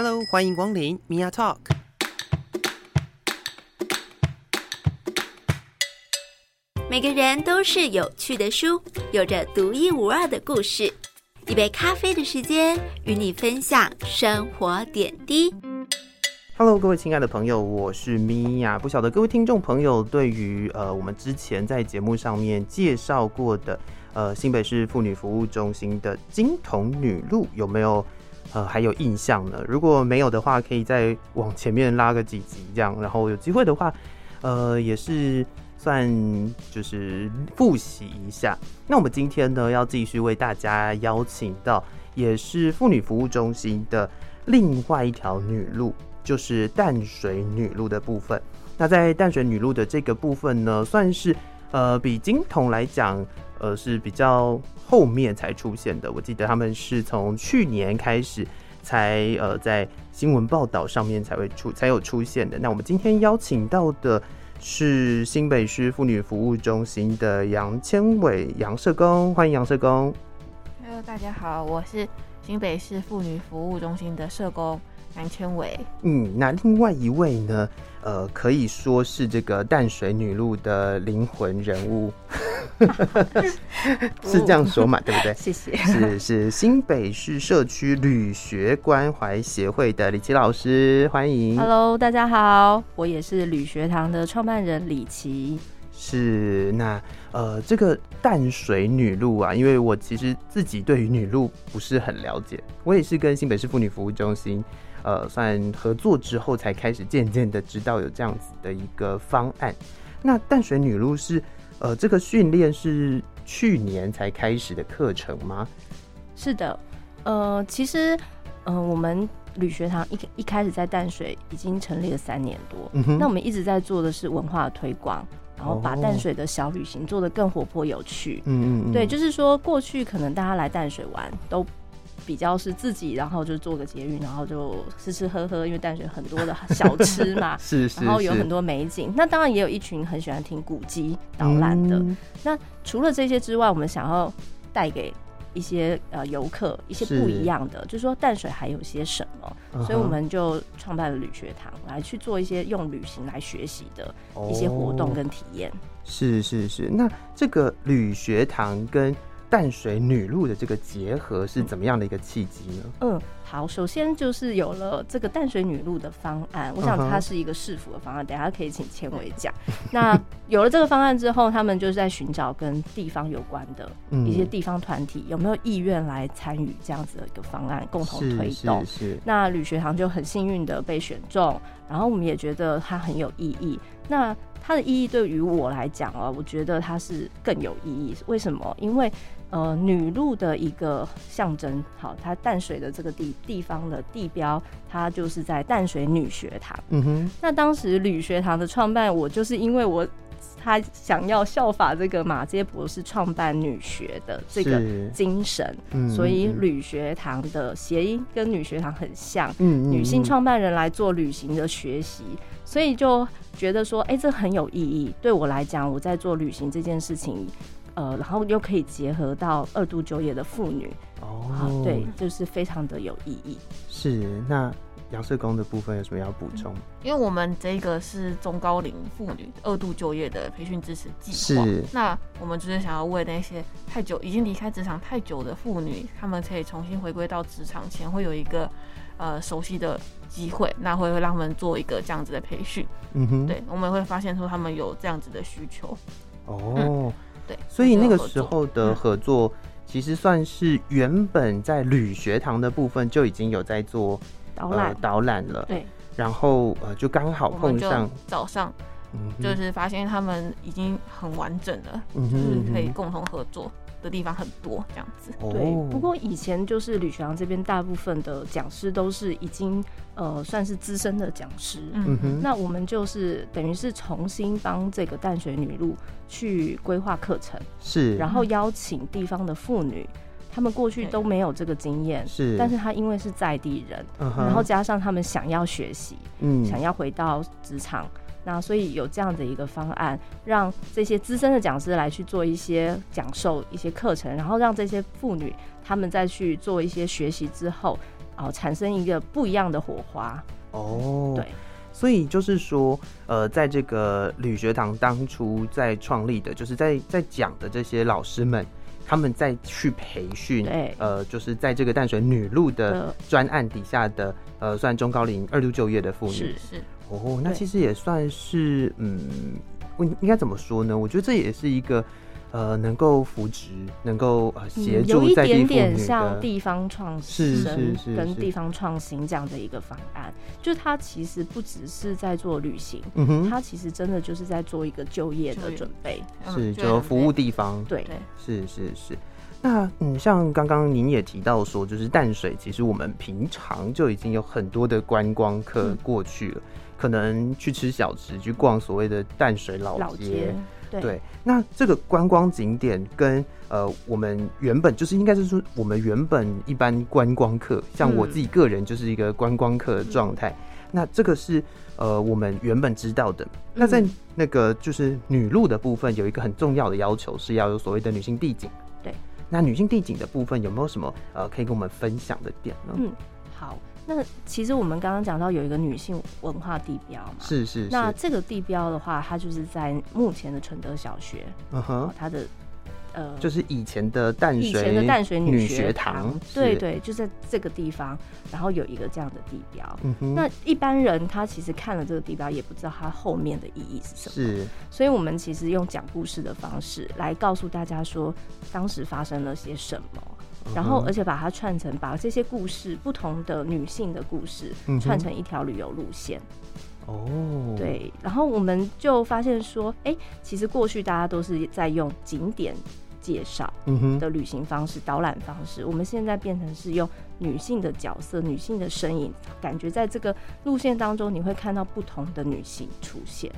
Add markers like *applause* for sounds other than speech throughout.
Hello，欢迎光临 Mia Talk。每个人都是有趣的书，有着独一无二的故事。一杯咖啡的时间，与你分享生活点滴。Hello，各位亲爱的朋友，我是 Mia。不晓得各位听众朋友对于呃我们之前在节目上面介绍过的呃新北市妇女服务中心的金童女路有没有？呃，还有印象呢？如果没有的话，可以再往前面拉个几集这样，然后有机会的话，呃，也是算就是复习一下。那我们今天呢，要继续为大家邀请到，也是妇女服务中心的另外一条女路，就是淡水女路的部分。那在淡水女路的这个部分呢，算是呃比金童来讲。呃，是比较后面才出现的。我记得他们是从去年开始才呃在新闻报道上面才会出才有出现的。那我们今天邀请到的是新北市妇女服务中心的杨千玮杨社工，欢迎杨社工。Hello，大家好，我是新北市妇女服务中心的社工杨千伟。嗯，那另外一位呢？呃，可以说是这个淡水女路的灵魂人物。*laughs* 是这样说嘛？对不对？*laughs* 谢谢。是是新北市社区旅学关怀协会的李琦老师，欢迎。Hello，大家好，我也是旅学堂的创办人李琦。是那呃，这个淡水女路啊，因为我其实自己对于女路不是很了解，我也是跟新北市妇女服务中心呃算合作之后，才开始渐渐的知道有这样子的一个方案。那淡水女路是。呃，这个训练是去年才开始的课程吗？是的，呃，其实，呃，我们旅学堂一一开始在淡水已经成立了三年多，嗯，那我们一直在做的是文化推广，然后把淡水的小旅行做得更活泼有趣。嗯嗯，对，就是说过去可能大家来淡水玩都。比较是自己，然后就做个捷运，然后就吃吃喝喝，因为淡水很多的小吃嘛，*laughs* 是，是是，然后有很多美景。那当然也有一群很喜欢听古籍导览的。嗯、那除了这些之外，我们想要带给一些呃游客一些不一样的，是就是说淡水还有些什么，嗯、所以我们就创办了旅学堂，来去做一些用旅行来学习的一些活动跟体验。哦、是是是，那这个旅学堂跟淡水女路的这个结合是怎么样的一个契机呢？嗯，好，首先就是有了这个淡水女路的方案，我想它是一个市府的方案，等下可以请千伟讲。*laughs* 那有了这个方案之后，他们就是在寻找跟地方有关的一些地方团体有没有意愿来参与这样子的一个方案，共同推动。是，是，是。那吕学堂就很幸运的被选中，然后我们也觉得它很有意义。那它的意义对于我来讲啊，我觉得它是更有意义。为什么？因为呃，女路的一个象征，好，它淡水的这个地地方的地标，它就是在淡水女学堂。嗯哼。那当时女学堂的创办，我就是因为我他想要效法这个马杰博士创办女学的这个精神，嗯，所以女学堂的谐音跟女学堂很像。嗯，女性创办人来做旅行的学习，所以就觉得说，哎，这很有意义。对我来讲，我在做旅行这件事情。呃，然后又可以结合到二度就业的妇女哦、啊，对，就是非常的有意义。是，那杨社工的部分有什么要补充？因为我们这个是中高龄妇女二度就业的培训支持计划，是。那我们就是想要为那些太久已经离开职场太久的妇女，她们可以重新回归到职场前，会有一个呃熟悉的机会，那会会让他们做一个这样子的培训。嗯哼，对，我们会发现说他们有这样子的需求。哦。嗯对，所以那个时候的合作，其实算是原本在旅学堂的部分就已经有在做导览。导览了。对，然后呃，就刚好碰上早上，就是发现他们已经很完整了，就是可以共同合作的地方很多，这样子。对，不过以前就是吕学堂这边大部分的讲师都是已经。呃，算是资深的讲师，嗯哼，那我们就是等于是重新帮这个淡水女路去规划课程，是，然后邀请地方的妇女，他们过去都没有这个经验，是，但是他因为是在地人，嗯哼，然后加上他们想要学习，嗯，想要回到职场，那所以有这样的一个方案，让这些资深的讲师来去做一些讲授一些课程，然后让这些妇女她们再去做一些学习之后。哦，产生一个不一样的火花。哦，对，所以就是说，呃，在这个吕学堂当初在创立的，就是在在讲的这些老师们，他们在去培训，对，呃，就是在这个淡水女路的专案底下的，呃，算中高龄二度就业的妇女，是是，哦，那其实也算是，嗯，我应该怎么说呢？我觉得这也是一个。呃，能够扶植，能够呃协助在地有一点点像地方创新是是跟地方创新这样的一个方案，就它其实不只是在做旅行，嗯哼，它其实真的就是在做一个就业的准备，是就服务地方，对。对，是是是。那嗯，像刚刚您也提到说，就是淡水，其实我们平常就已经有很多的观光客过去了，嗯、可能去吃小吃，去逛所谓的淡水老街。老街对，对，那这个观光景点跟呃，我们原本就是应该是说，我们原本一般观光客，像我自己个人就是一个观光客的状态。嗯、那这个是呃，我们原本知道的。嗯、那在那个就是女路的部分，有一个很重要的要求是要有所谓的女性地景。对，那女性地景的部分有没有什么呃可以跟我们分享的点呢？嗯，好。那其实我们刚刚讲到有一个女性文化地标嘛，是是是。那这个地标的话，它就是在目前的纯德小学，嗯哼，它的呃，就是以前的淡水，以前的淡水女学堂，学堂对对，就在这个地方，然后有一个这样的地标。嗯哼，那一般人他其实看了这个地标，也不知道它后面的意义是什么，是。所以我们其实用讲故事的方式来告诉大家说，当时发生了些什么。然后，而且把它串成，把这些故事，不同的女性的故事，串成一条旅游路线。哦，对。然后我们就发现说，哎，其实过去大家都是在用景点介绍的旅行方式、导览方式，我们现在变成是用女性的角色、女性的身影，感觉在这个路线当中，你会看到不同的女性出现。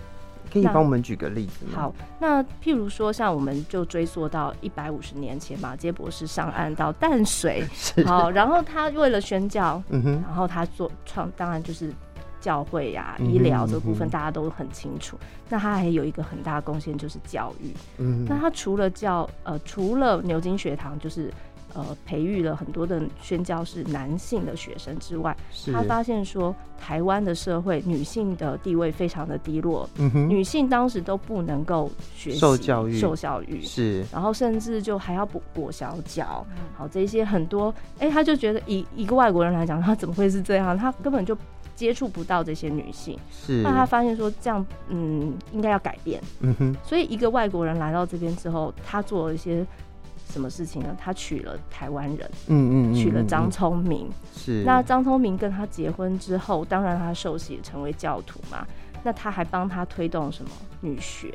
可以帮我们举个例子吗？好，那譬如说，像我们就追溯到一百五十年前，马杰博士上岸到淡水，*laughs* 好，然后他为了宣教，嗯哼，然后他做创，当然就是教会呀、啊、医疗这部分，大家都很清楚。嗯、那他还有一个很大的贡献就是教育，嗯，那他除了教，呃，除了牛津学堂，就是。呃，培育了很多的宣教是男性的学生之外，他发现说，台湾的社会女性的地位非常的低落，嗯，女性当时都不能够学习受教育，受教育是，然后甚至就还要补裹小脚，好，这些很多，哎、欸，他就觉得以一个外国人来讲，他怎么会是这样？他 *laughs* 根本就接触不到这些女性，是，那他发现说这样，嗯，应该要改变，嗯哼，所以一个外国人来到这边之后，他做了一些。什么事情呢？他娶了台湾人，嗯嗯，娶了张聪明，是。那张聪明跟他结婚之后，当然他受洗成为教徒嘛。那他还帮他推动什么女学？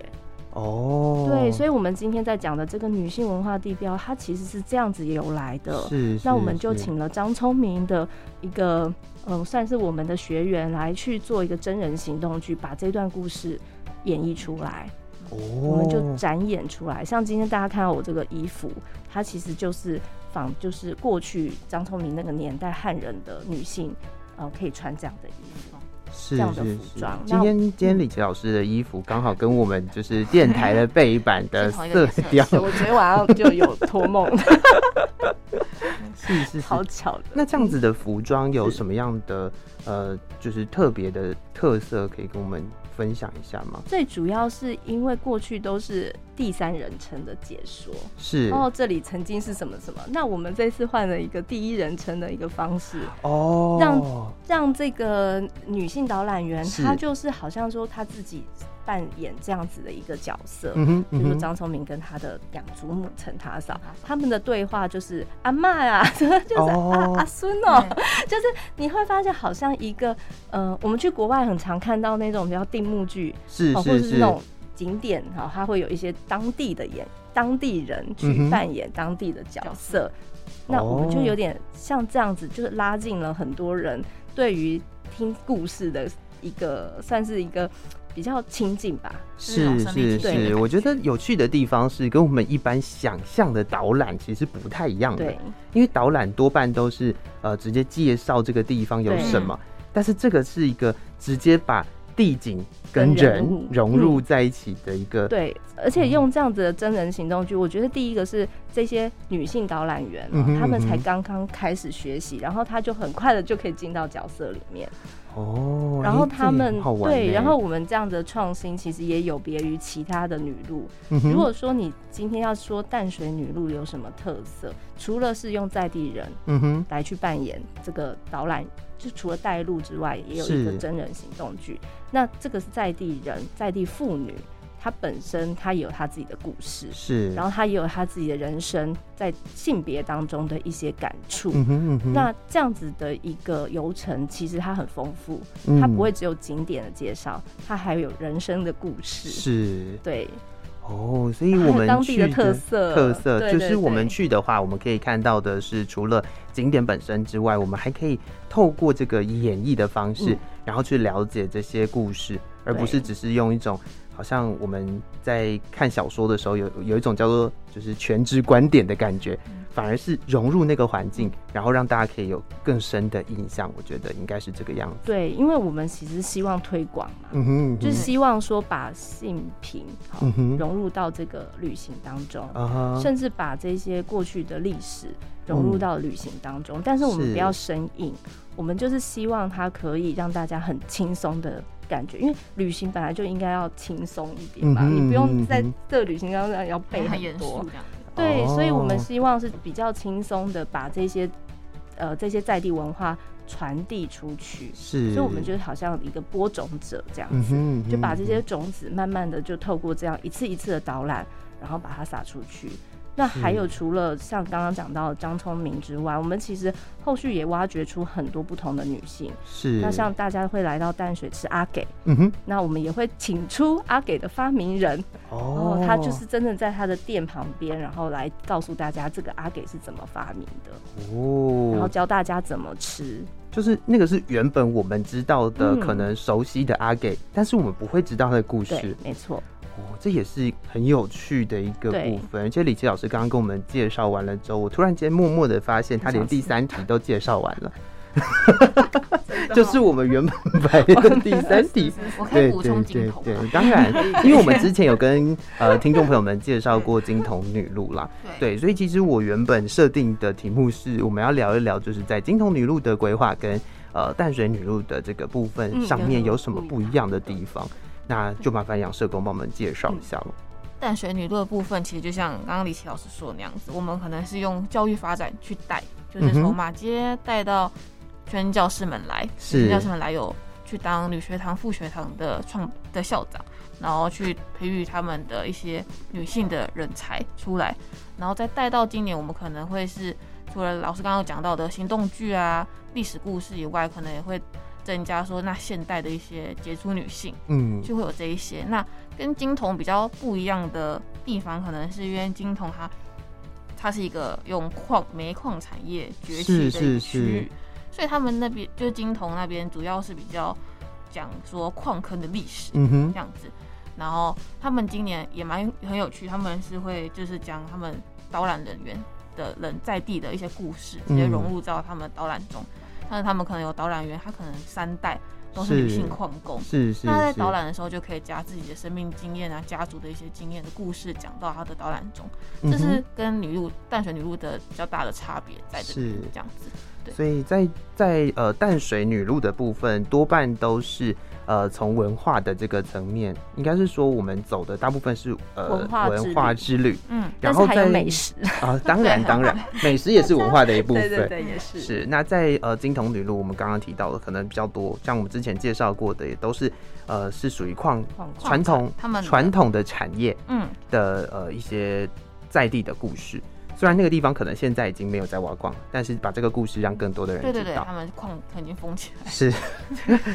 哦，对，所以我们今天在讲的这个女性文化地标，它其实是这样子由来的。是。那我们就请了张聪明的一个，嗯，算是我们的学员来去做一个真人行动剧，把这段故事演绎出来。我们就展演出来，像今天大家看到我这个衣服，它其实就是仿，就是过去张聪明那个年代汉人的女性，呃，可以穿这样的衣服，是这样的服装。今天今天李琦老师的衣服刚好跟我们就是电台的背板 *laughs* 的色调，我昨天晚上就有托梦，*laughs* 是是是，好巧的。那这样子的服装有什么样的呃，就是特别的特色可以跟我们分享一下吗？最主要是因为过去都是第三人称的解说，是哦，这里曾经是什么什么，那我们这次换了一个第一人称的一个方式，哦，让让这个女性导览员，她就是好像说她自己。扮演这样子的一个角色，嗯哼，比如说张聪明跟他的养祖母陈他嫂，他们的对话就是阿妈呀，*laughs* 就是阿阿孙哦，就是你会发现好像一个呃，我们去国外很常看到那种比较定目剧，是，是，是，或者是。那种景点哈，他会有一些当地的演当地人去扮演当地的角色，嗯，那我们就有点像这样子，就是拉近了很多人对于听故事的一个算是一个。比较亲近吧，是是是，我觉得有趣的地方是跟我们一般想象的导览其实不太一样的，因为导览多半都是呃直接介绍这个地方有什么，但是这个是一个直接把地景跟人融入在一起的一个。对，而且用这样子的真人行动剧，我觉得第一个是这些女性导览员，她们才刚刚开始学习，然后她就很快的就可以进到角色里面。哦，然后他们对，然后我们这样的创新其实也有别于其他的女路。如果说你今天要说淡水女路有什么特色，除了是用在地人，嗯哼，来去扮演这个导览，就除了带路之外，也有一个真人行动剧。那这个是在地人，在地妇女。她本身她也有她自己的故事，是，然后她也有她自己的人生，在性别当中的一些感触。嗯哼嗯哼，那这样子的一个游程，其实它很丰富，它不会只有景点的介绍，它还有人生的故事。是，对。哦，所以我们当地的特色，特色就是我们去的话，我们可以看到的是，除了景点本身之外，我们还可以透过这个演绎的方式，然后去了解这些故事，而不是只是用一种。好像我们在看小说的时候，有有一种叫做就是全知观点的感觉，反而是融入那个环境，然后让大家可以有更深的印象。我觉得应该是这个样子。对，因为我们其实希望推广嘛，嗯哼，嗯哼，就是希望说把性平好融入到这个旅行当中，嗯哼，甚至把这些过去的历史融入到旅行当中。嗯，但是我们不要生硬，我们就是希望它可以让大家很轻松的。感觉，因为旅行本来就应该要轻松一点嘛，你不用在这旅行当中要背很多。对，所以我们希望是比较轻松的把这些呃这些在地文化传递出去。是，所以我们就好像一个播种者这样子，就把这些种子慢慢的就透过这样一次一次的导览，然后把它撒出去。那还有除了像刚刚讲到张聪明之外，我们其实后续也挖掘出很多不同的女性。是。那像大家会来到淡水吃阿给，嗯哼。那我们也会请出阿给的发明人，哦，他就是真的在他的店旁边，然后来告诉大家这个阿给是怎么发明的，哦，然后教大家怎么吃。就是那个是原本我们知道的，可能熟悉的阿给，嗯，但是我们不会知道他的故事。没错。哦，这也是很有趣的一个部分。而且李琦老师刚刚跟我们介绍完了之后，我突然间默默的发现，他连第三题都介绍完了，*laughs* 就是我们原本排的 *laughs* 第三题。我可以补充金童。对，当然，*laughs* 因为我们之前有跟呃听众朋友们介绍过金童女路啦，对，所以其实我原本设定的题目是我们要聊一聊，就是在金童女路的规划跟呃淡水女路的这个部分上面有什么不一样的地方。那就麻烦杨社工帮我们介绍一下了。淡水女路的部分，其实就像刚刚李琦老师说的那样子，我们可能是用教育发展去带，就是从马街带到全教师们来，全教师们来有去当女学堂、副学堂的创的校长，然后去培育他们的一些女性的人才出来，然后再带到今年，我们可能会是除了老师刚刚讲到的行动剧啊、历史故事以外，可能也会。增加说，那现代的一些杰出女性，嗯，就会有这一些。那跟金童比较不一样的地方，可能是因为金童它它是一个用矿煤矿产业崛起的一个区域，所以他们那边就是金童那边主要是比较讲说矿坑的历史，嗯哼，这样子。然后他们今年也蛮很有趣，他们是会就是讲他们导览人员的人在地的一些故事，直接融入到他们导览中。但是他们可能有导览员，他可能三代都是女性矿工，是是。那在导览的时候就可以加自己的生命经验啊，家族的一些经验的故事讲到他的导览中，这是跟女路淡水女路的比较大的差别在这里，这样子。对。所以在在呃淡水女路的部分，多半都是。呃，从文化的这个层面，应该是说我们走的大部分是呃文化文化之旅，嗯，然后在美食啊，当然当然，*laughs* 美食也是文化的一部分，对对对，也是是。那在呃金童女路，我们刚刚提到的可能比较多，像我们之前介绍过的，也都是呃是属于矿传统他们传统的产业，嗯的呃一些在地的故事。虽然那个地方可能现在已经没有在挖矿，但是把这个故事让更多的人知道。对对对，他们矿已经封起来。是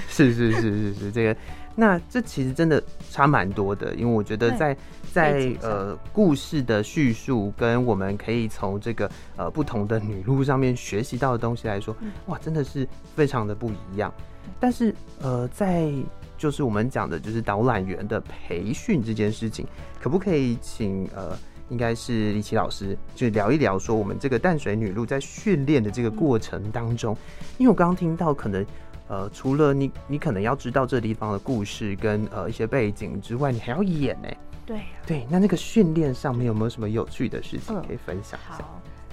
是是是是是这个，那这其实真的差蛮多的，因为我觉得在在呃故事的叙述跟我们可以从这个呃不同的女路上面学习到的东西来说，哇，真的是非常的不一样。但是呃，在就是我们讲的就是导览员的培训这件事情，可不可以请呃？应该是李琦老师，就聊一聊说我们这个淡水女路在训练的这个过程当中，因为我刚刚听到可能呃，除了你你可能要知道这地方的故事跟呃一些背景之外，你还要演呢。对、啊、对，那那个训练上面有没有什么有趣的事情可以分享一下？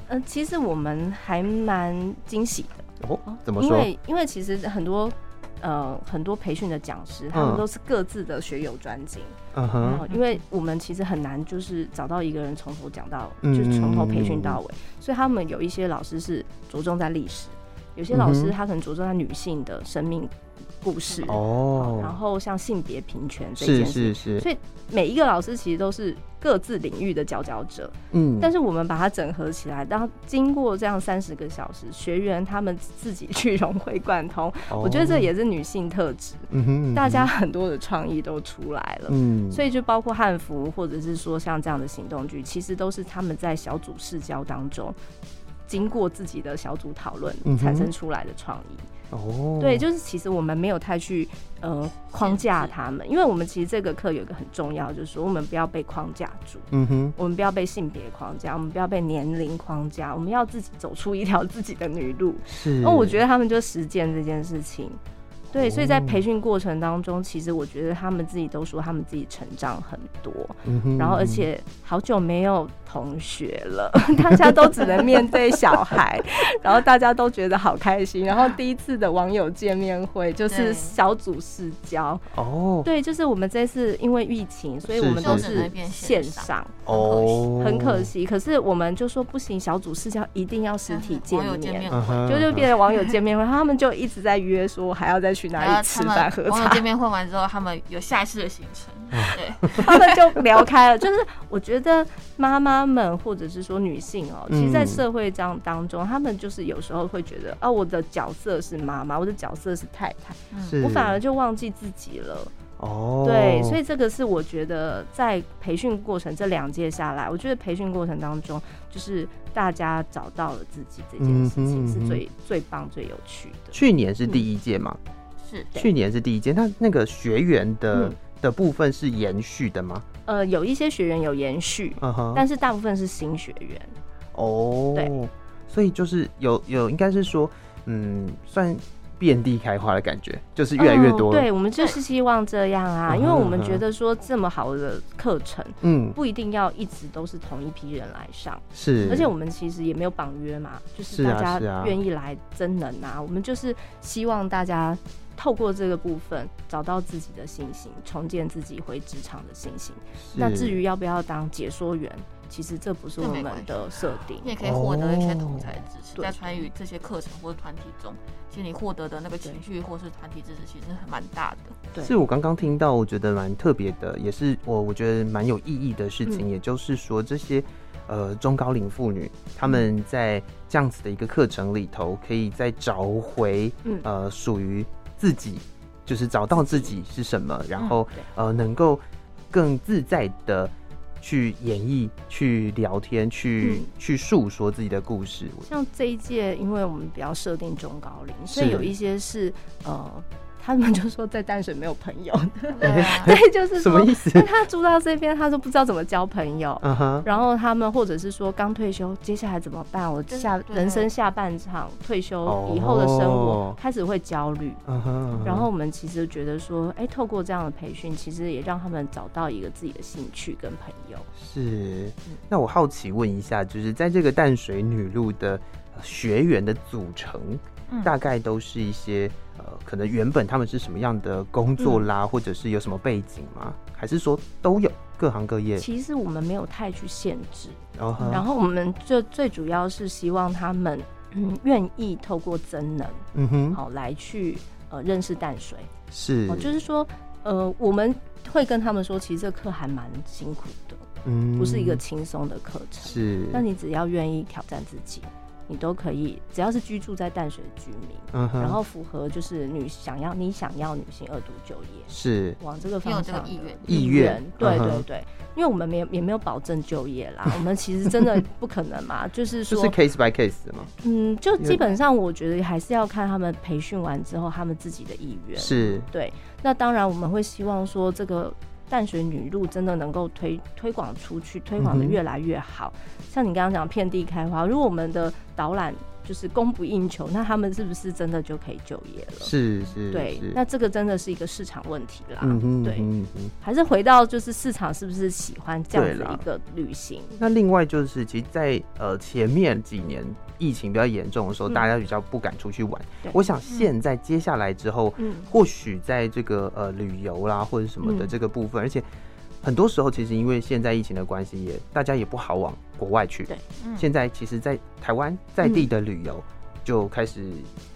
嗯、呃，其实我们还蛮惊喜的哦。怎么说？因为因为其实很多呃很多培训的讲师，他们都是各自的学有专精。嗯哼。因为我们其实很难就是找到一个人从头讲到，嗯、就是从头培训到尾，所以他们有一些老师是着重在历史，有些老师他可能着重在女性的生命。故事。哦，然后像性别平权这件事，是是。是，所以每一个老师其实都是各自领域的佼佼者，嗯，但是我们把它整合起来，当经过这样三十个小时，学员他们自己去融会贯通，哦、我觉得这也是女性特质，嗯哼，大家很多的创意都出来了，嗯，所以就包括汉服，或者是说像这样的行动剧，其实都是他们在小组试教当中，经过自己的小组讨论产生出来的创意。哦，oh. 对，就是其实我们没有太去呃框架他们，因为我们其实这个课有一个很重要，就是说我们不要被框架住，嗯哼、mm，hmm. 我们不要被性别框架，我们不要被年龄框架，我们要自己走出一条自己的女路。是，那我觉得他们就实践这件事情。对，所以在培训过程当中，其实我觉得他们自己都说他们自己成长很多，嗯哼，然后而且好久没有同学了，*laughs* 大家都只能面对小孩，*laughs* 然后大家都觉得好开心。然后第一次的网友见面会就是小组试教。哦，对，就是我们这次因为疫情，所以我们都是。线上哦，很可惜。可是我们就说不行，小组试教一定要实体见面，就就变成网友见面会，他们就一直在约说还要再去哪里吃饭喝茶。*laughs* 网友见面会完之后，他们有下一次的行程，对，他们就聊开了。就是我觉得妈妈们或者是说女性哦，其实，在社会这样当中，他们就是有时候会觉得，哦，我的角色是妈妈，我的角色是太太，我反而就忘记自己了。哦，对，所以这个是我觉得在培训过程这两届下来，我觉得培训过程当中，就是大家找到了自己这件事情是最最棒、最有趣的。去年是第一届吗？是去年是第一届，那那个学员的、嗯、的部分是延续的吗？呃，有一些学员有延续，uh huh. 但是大部分是新学员。哦，oh, 对，所以就是有有，应该是说，嗯，算遍地开花的感觉，就是越来越多、呃。对，我们就是希望这样啊，uh. 因为我们觉得说这么好的课程，嗯，不一定要一直都是同一批人来上，是，而且我们其实也没有绑约嘛，就是大家愿意来真能啊，啊啊我们就是希望大家。透过这个部分找到自己的信心，重建自己回职场的信心。那至于要不要当解说员，其实这不是我们的设定。你也可以获得一些同才支持，哦、在参与这些课程或者团体中，其实你获得的那个情绪或是团体支持，其实是蛮大的。对，是我刚刚听到，我觉得蛮特别的，也是我我觉得蛮有意义的事情。嗯、也就是说，这些呃中高龄妇女，她们在这样子的一个课程里头，可以再找回、嗯、呃属于。自己就是找到自己是什么，然后呃，能够更自在的去演绎、去聊天、去去诉说自己的故事。像这一届，因为我们比较设定中高龄，所以有一些是呃。他们就说在淡水没有朋友，*laughs* 对，就是什么意思？他住到这边，他都不知道怎么交朋友。然后他们或者是说刚退休，接下来怎么办？我下人生下半场退休以后的生活开始会焦虑。然后我们其实觉得说，哎，透过这样的培训，其实也让他们找到一个自己的兴趣跟朋友。是。那我好奇问一下，就是在这个淡水女路的学员的组成，大概都是一些。呃，可能原本他们是什么样的工作啦，嗯、或者是有什么背景吗？还是说都有各行各业？其实我们没有太去限制，uh huh. 然后我们就最主要是希望他们嗯愿意透过增能，嗯哼，好来去呃认识淡水，是，就是说呃我们会跟他们说，其实这课还蛮辛苦的，嗯，不是一个轻松的课程，是，那你只要愿意挑战自己。你都可以，只要是居住在淡水的居民，嗯，然后符合就是女想要你想要女性二度就业，是往这个方向的意愿意愿，对对对，因为我们没有也没有保证就业啦，我们其实真的不可能嘛，就是说是 case by case 的嘛，嗯，就基本上我觉得还是要看他们培训完之后他们自己的意愿，是对，那当然我们会希望说这个。淡水女路真的能够推推广出去，推广的越来越好。嗯、像你刚刚讲遍地开花，如果我们的导览就是供不应求，那他们是不是真的就可以就业了？是是，对，那这个真的是一个市场问题啦。嗯哼，对，还是回到就是市场是不是喜欢这样的一个旅行？那另外就是，其实在，在呃前面几年疫情比较严重的时候，嗯、大家比较不敢出去玩。我想现在接下来之后，嗯，或许在这个呃旅游啦或者什么的这个部分，嗯、而且。很多时候，其实因为现在疫情的关系，也大家也不好往国外去。对，嗯、现在其实，在台湾在地的旅游。嗯就开始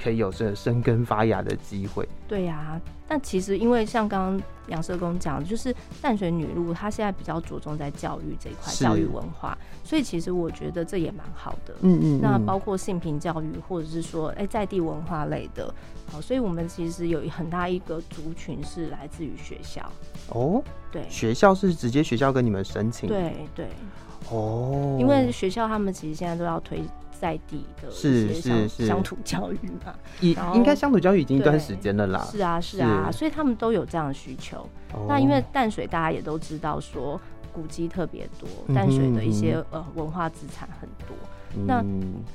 可以有这生根发芽的机会。对呀、啊，但其实因为像刚刚杨社工讲的，就是淡水女路，她现在比较着重在教育这一块，教育文化，所以其实我觉得这也蛮好的。嗯，嗯嗯。那包括性平教育，或者是说，哎、欸，在地文化类的，好，所以我们其实有很大一个族群是来自于学校。哦，对，学校是直接学校跟你们申请。对对。哦，因为学校他们其实现在都要推。在地的是是是乡土教育嘛，*laughs* 应应该乡土教育已经一段时间了啦。是啊是啊，所以他们都有这样的需求。那因为淡水大家也都知道说古迹特别多，淡水的一些呃文化资产很多。那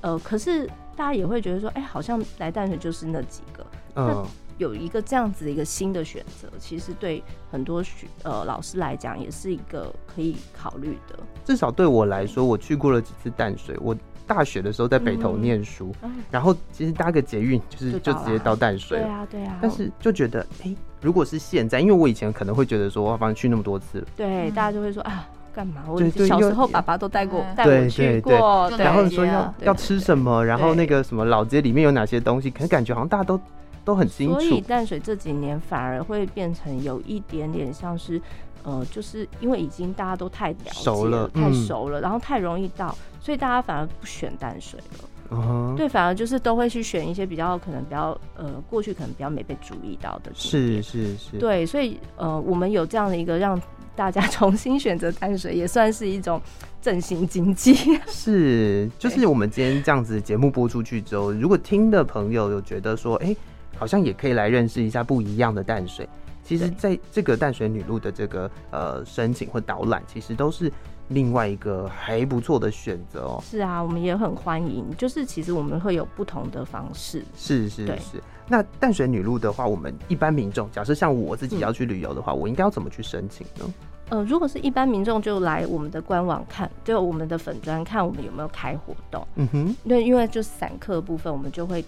呃可是大家也会觉得说，哎，好像来淡水就是那几个。那有一个这样子的一个新的选择，其实对很多学呃老师来讲也是一个可以考虑的。至少对我来说，我去过了几次淡水，我。大学的时候在北投念书，嗯、然后其实搭个捷运就是就直接到淡水。对啊对啊。但是就觉得，哎、欸，如果是现在，因为我以前可能会觉得说，我反正去那么多次了，对，大家就会说啊，干嘛？我小时候爸爸都带过带我去过，然后说要要吃什么，然后那个什么老街里面有哪些东西，可能感觉好像大家都都很清楚。所以淡水这几年反而会变成有一点点像是。呃，就是因为已经大家都太了解了，熟了太熟了，嗯、然后太容易到，所以大家反而不选淡水了。Uh huh、对，反而就是都会去选一些比较可能比较呃过去可能比较没被注意到的。是是是。对，所以呃，我们有这样的一个让大家 *laughs* 重新选择淡水，也算是一种振兴经济。*laughs* 是，就是我们今天这样子节目播出去之后，如果听的朋友有觉得说，哎、欸，好像也可以来认识一下不一样的淡水。其实，在这个淡水女路的这个呃申请或导览，其实都是另外一个还不错的选择哦。是啊，我们也很欢迎。就是其实我们会有不同的方式。是是是。那淡水女路的话，我们一般民众，假设像我自己要去旅游的话，嗯、我应该要怎么去申请呢？呃，如果是一般民众，就来我们的官网看，就我们的粉砖看我们有没有开活动。嗯哼。对，因为就是散客部分，我们就会。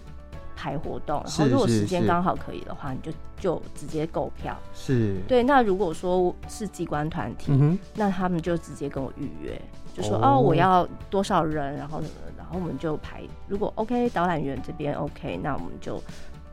排活动，然后如果时间刚好可以的话，你就就直接购票。是，对。那如果说是机关团体，嗯、那他们就直接跟我预约，就说哦，哦，我要多少人，然后然后我们就排。如果 OK，导览员这边 OK，那我们就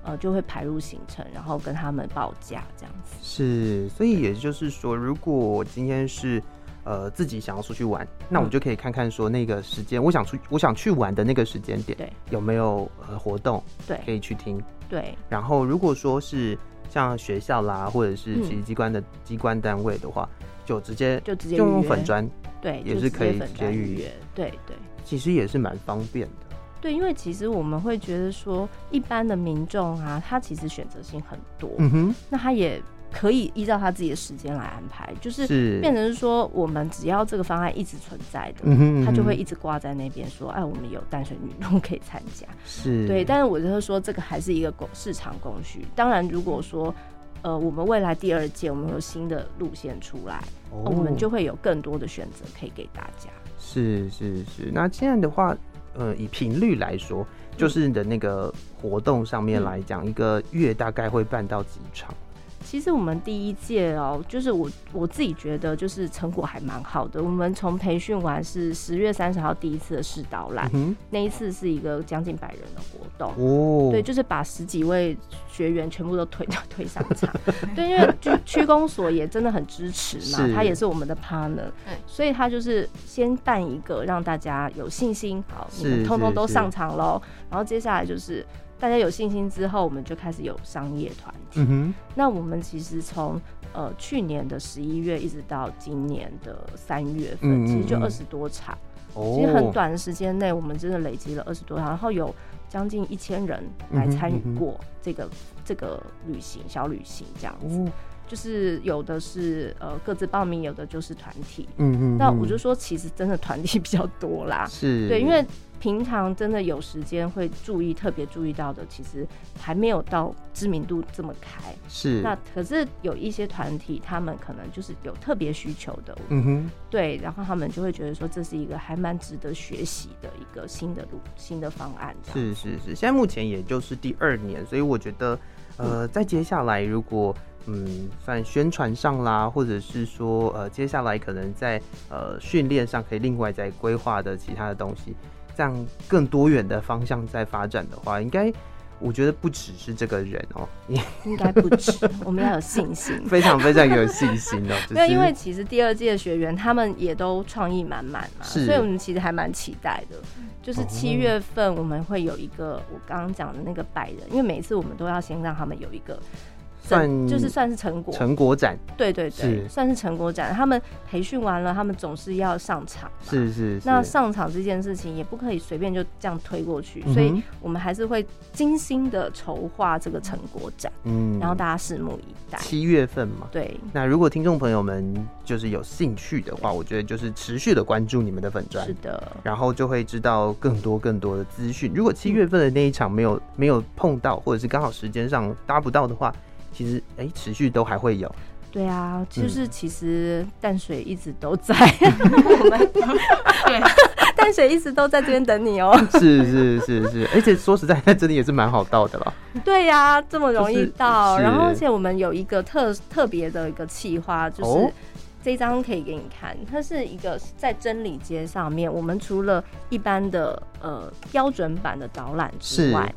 呃就会排入行程，然后跟他们报价这样子。是，所以也就是说，如果我今天是。呃，自己想要出去玩，那我就可以看看说那个时间，我想出我想去玩的那个时间点，对，有没有呃活动，对，可以去听，对。然后如果说是像学校啦，或者是其实机关的机关单位的话，就直接就直接就用粉砖，对，也是可以直接预约，对对。其实也是蛮方便的，对，因为其实我们会觉得说，一般的民众啊，他其实选择性很多，嗯哼，那他也。可以依照他自己的时间来安排，就是变成是说，我们只要这个方案一直存在的，他就会一直挂在那边说，哎，我们有淡水女路可以参加，是对。但是我就是说，这个还是一个供市场供需。当然，如果说呃，我们未来第二届我们有新的路线出来，我们就会有更多的选择可以给大家。是是是。那现在的话，呃，以频率来说，就是你的那个活动上面来讲，一个月大概会办到几场？其实我们第一届哦，就是我我自己觉得就是成果还蛮好的。我们从培训完是十月三十号第一次的试导览，嗯、那一次是一个将近百人的活动哦，对，就是把十几位学员全部都推推上场。*laughs* 对，因为就区公所也真的很支持嘛，他也是我们的 partner，所以他就是先办一个让大家有信心，好，你们通通都上场喽。然后接下来就是。大家有信心之后，我们就开始有商业团体。嗯、哼那我们其实从呃去年的十一月一直到今年的三月份，嗯嗯嗯其实就二十多场。哦、其实很短的时间内，我们真的累积了二十多场。然后有将近一千人来参与过这个、嗯、这个旅行小旅行这样子。哦就是有的是呃各自报名，有的就是团体。嗯，嗯嗯。那我就说，其实真的团体比较多啦。是。对，因为平常真的有时间会注意，特别注意到的，其实还没有到知名度这么开。是。那可是有一些团体，他们可能就是有特别需求的。嗯哼。对，然后他们就会觉得说，这是一个还蛮值得学习的一个新的路、新的方案。是是是，现在目前也就是第二年，所以我觉得，呃，在接下来如果。嗯，算宣传上啦，或者是说，呃，接下来可能在呃训练上可以另外再规划的其他的东西，这样更多元的方向在发展的话，应该我觉得不只是这个人哦、喔，应该不止，我们要有 *laughs* 信心，非常非常有信心哦、喔。没有，因为其实第二届的学员他们也都创意满满嘛，所以我们其实还蛮期待的。就是七月份我们会有一个我刚刚讲的那个百人，因为每次我们都要先让他们有一个。算就是算是成果成果展，对对对，算是成果展。他们培训完了，他们总是要上场，是是。那上场这件事情也不可以随便就这样推过去，所以我们还是会精心的筹划这个成果展，嗯，然后大家拭目以待。七月份嘛，对。那如果听众朋友们就是有兴趣的话，我觉得就是持续的关注你们的粉砖，是的，然后就会知道更多更多的资讯。如果七月份的那一场没有没有碰到，或者是刚好时间上搭不到的话。其实，哎、欸，持续都还会有。对啊，就是其实淡水一直都在，*laughs* 我们对，*laughs* 淡水一直都在这边等你哦。是是是是，而且说实在，在这里也是蛮好到的了。对呀、啊，这么容易到，就是、然后而且我们有一个特特别的一个企划，就是这张可以给你看，它是一个在真理街上面，我们除了一般的呃标准版的导览之外。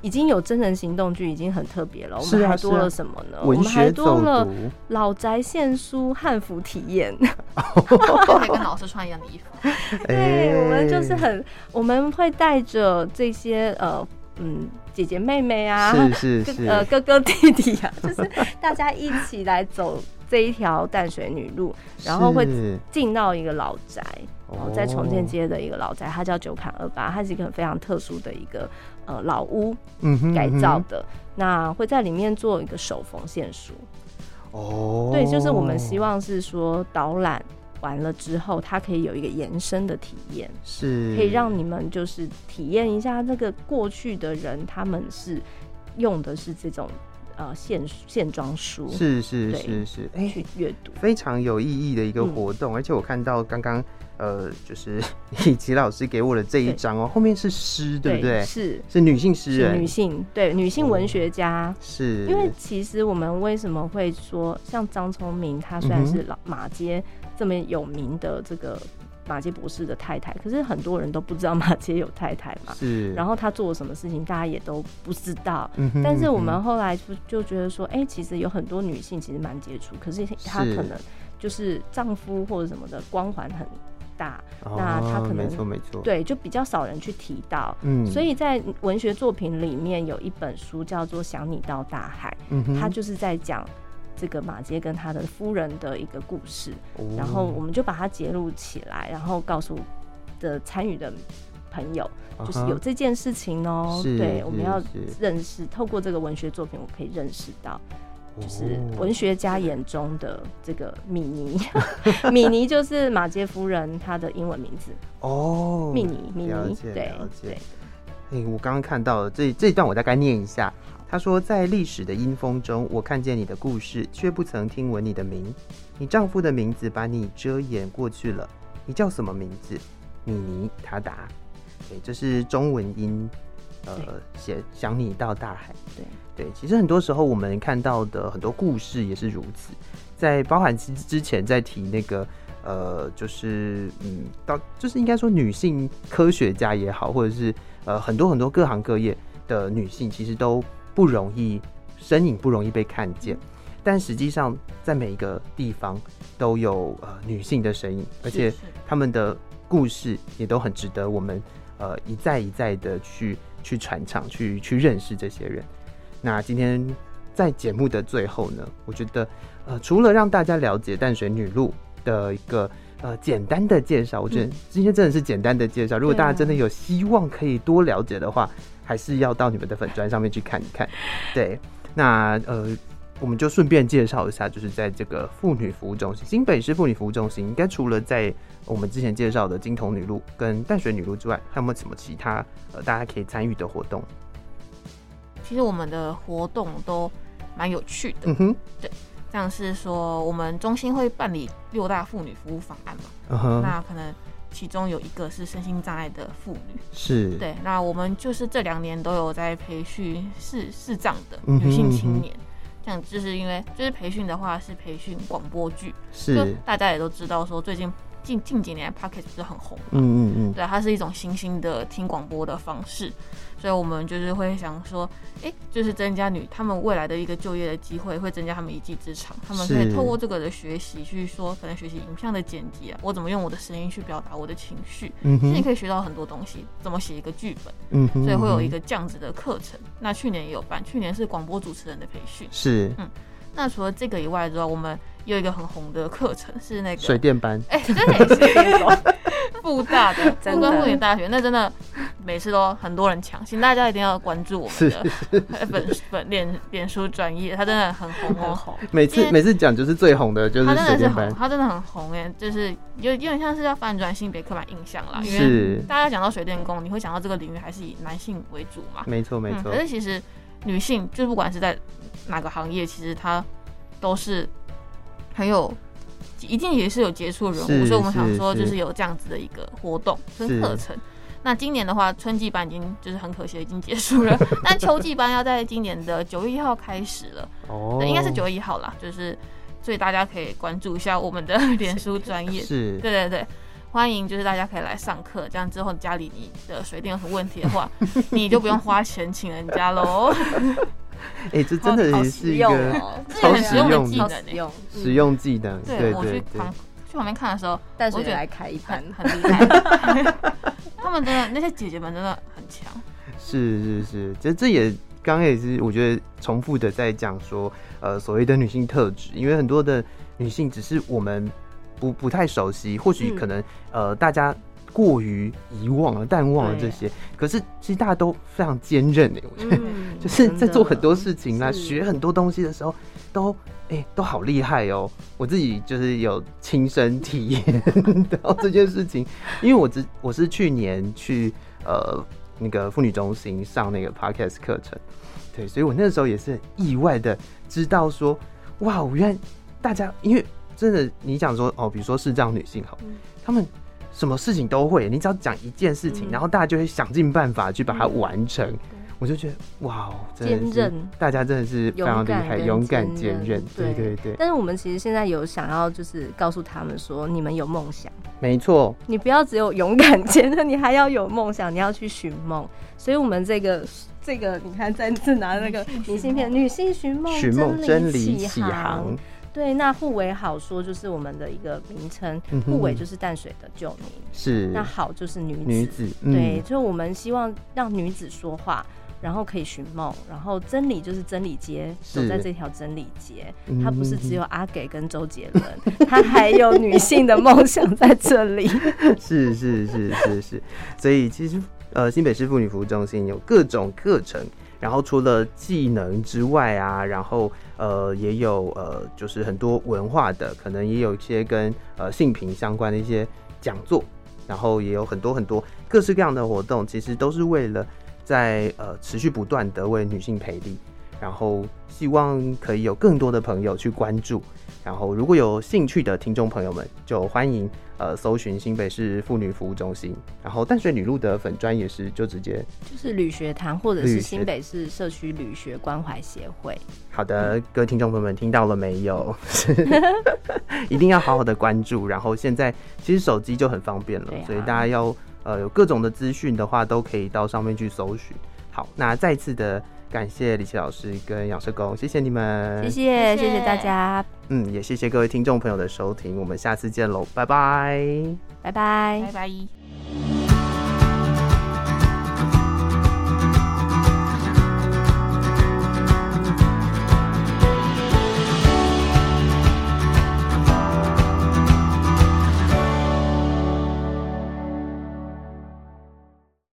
已经有真人行动剧，已经很特别了。我们还多了什么呢？我们还多了老宅现书汉服体验，可以跟老师穿一样的衣服。*laughs* 对，我们就是很，我们会带着这些呃嗯姐姐妹妹啊，是是是，呃哥哥弟弟啊，*laughs* 就是大家一起来走这一条淡水女路，然后会进到一个老宅。哦，在重建街的一个老宅，它叫九坎二八，它是一个非常特殊的一个呃老屋，改造的。嗯、那会在里面做一个手缝线书。哦，对，就是我们希望是说导览完了之后，它可以有一个延伸的体验，是可以让你们就是体验一下那个过去的人，他们是用的是这种呃线线装书，是是是是，哎，去阅读非常有意义的一个活动，嗯、而且我看到刚刚。呃，就是 *laughs* 李琦老师给我的这一张哦，后面是诗，对不对？是是女性诗人，女性对女性文学家，是。因为其实我们为什么会说，像张聪明，他虽然是老马街这么有名的这个马杰博士的太太，可是很多人都不知道马杰有太太嘛。是。然后他做了什么事情，大家也都不知道。嗯哼。但是我们后来就就觉得说，哎，其实有很多女性其实蛮杰出，可是她可能就是丈夫或者什么的光环很。大，那他可能没错没错，对，就比较少人去提到，嗯，所以在文学作品里面有一本书叫做《想你到大海》，嗯哼，他就是在讲这个马杰跟他的夫人的一个故事，哦，然后我们就把它揭露起来，然后告诉的参与的朋友，就是有这件事情哦，对，我们要认识，透过这个文学作品，我可以认识到。就是文学家眼中的这个米妮，*laughs* 米妮就是马杰夫人她的英文名字。哦，米妮，米妮，了解，对。哎、欸，我刚刚看到了这这一段，我大概念一下。他说，在历史的阴风中，我看见你的故事，却不曾听闻你的名。你丈夫的名字把你遮掩过去了。你叫什么名字？米妮塔达。对，这是中文音。呃，写想你到大海，对对，其实很多时候我们看到的很多故事也是如此，在包含之之前在提那个呃，就是嗯，到就是应该说女性科学家也好，或者是呃很多很多各行各业的女性，其实都不容易身影不容易被看见，但实际上在每一个地方都有呃女性的身影，而且他们的故事也都很值得我们呃一再一再的去。去传唱，去去认识这些人。那今天在节目的最后呢，我觉得呃，除了让大家了解淡水女路的一个呃简单的介绍，我觉得今天真的是简单的介绍。如果大家真的有希望可以多了解的话，还是要到你们的粉砖上面去看一看。对，那呃，我们就顺便介绍一下，就是在这个妇女服务中心，新北市妇女服务中心，应该除了在我们之前介绍的金童女路跟淡水女路之外，还有没有什么其他呃大家可以参与的活动？其实我们的活动都蛮有趣的，嗯哼，对。像是说，我们中心会办理六大妇女服务方案嘛，uh huh. 那可能其中有一个是身心障碍的妇女，是对。那我们就是这两年都有在培训视视障的女性青年，这样、uh. 就是因为就是培训的话是培训广播剧，是就大家也都知道说最近近近几年 Podcast 不是很红嘛，嗯嗯嗯，对，它是一种新兴的听广播的方式。所以，我们就是会想说，哎、欸，就是增加女他们未来的一个就业的机会，会增加他们一技之长。他们可以透过这个的学习，去说可能学习影像的剪辑啊，我怎么用我的声音去表达我的情绪。嗯哼，你可以学到很多东西，怎么写一个剧本。嗯哼，所以会有一个这样子的课程。那去年也有办，去年是广播主持人的培训。是，嗯。那除了这个以外之外，我们有一个很红的课程是那个水电班。哎、欸，真的也是。*laughs* 复大的复根妇女大学，那真的每次都很多人抢，请大家一定要关注我们的本本 *laughs* 脸脸书专业，它真的很红很红。每次每次讲就是最红的，就是它真的是红，它真的很红哎，就是有有点像是要反转性别刻板印象啦。因为大家讲到水电工，你会想到这个领域还是以男性为主嘛？没错没错。可是其实女性，就是不管是在哪个行业，其实它都是很有。一定也是有杰出人物，所以我们想说，就是有这样子的一个活动跟课程。那今年的话，春季班已经就是很可惜已经结束了，*laughs* 但秋季班要在今年的九月一号开始了。哦，应该是九月一号啦，就是所以大家可以关注一下我们的脸书专业。*laughs* 是，对对对，欢迎就是大家可以来上课，这样之后家里你的水电有什么问题的话，*laughs* 你就不用花钱请人家喽。*laughs* 哎，这真的也是一个超实用的技能，实用技能。对，我去旁去旁边看的时候，淡水来开一盘，很厉害。*laughs* *laughs* 他们真的那些姐姐们真的很强。是是是，其实这也刚刚也是我觉得重复的在讲说，呃，所谓的女性特质，因为很多的女性只是我们不不太熟悉，或许可能呃大家。过于遗忘了、淡忘了这些，可是其实大家都非常坚韧哎，我觉得。*laughs* 就是在做很多事情啦、学很多东西的时候，都哎都好厉害哦。我自己就是有亲身体验到这件事情，因为我只我是去年去呃那个妇女中心上那个 podcast 课程，对，所以我那时候也是意外的知道说，哇，原来大家因为真的你讲说哦，比如说视障女性好，他们。什么事情都会，你只要讲一件事情，嗯、然后大家就会想尽办法去把它完成。嗯、我就觉得哇，坚韧，大家真的是非常厉害，勇敢坚韧。对对对。但是我们其实现在有想要，就是告诉他们说，你们有梦想，没错，你不要只有勇敢坚韧，你还要有梦想，你要去寻梦。所以，我们这个这个，你看，再次拿那个明信片，女性寻梦，寻梦真理启航。对，那护卫好说就是我们的一个名称，护卫就是淡水的旧名，是。那好就是女子，女子，嗯、对，就我们希望让女子说话，然后可以寻梦，然后真理就是真理街，走在这条真理街，它不是只有阿给跟周杰伦，它还有女性的梦想在这里，*laughs* 是是是是是，所以其实呃新北市妇女服务中心有各种课程。然后除了技能之外啊，然后呃也有呃就是很多文化的，可能也有一些跟呃性平相关的一些讲座，然后也有很多很多各式各样的活动，其实都是为了在呃持续不断的为女性培力，然后希望可以有更多的朋友去关注。然后，如果有兴趣的听众朋友们，就欢迎呃搜寻新北市妇女服务中心，然后淡水女路的粉砖也是，就直接就是旅学堂或者是新北市社区旅学关怀协会。好的，各位听众朋友们，听到了没有？*laughs* 一定要好好的关注。然后现在其实手机就很方便了，啊、所以大家要呃有各种的资讯的话，都可以到上面去搜寻。好，那再次的。感谢李琦老师跟杨社工，谢谢你们，谢谢谢谢。大家，嗯，也谢谢各位听众朋友的收听，我们下次见喽，拜拜，拜拜，拜拜。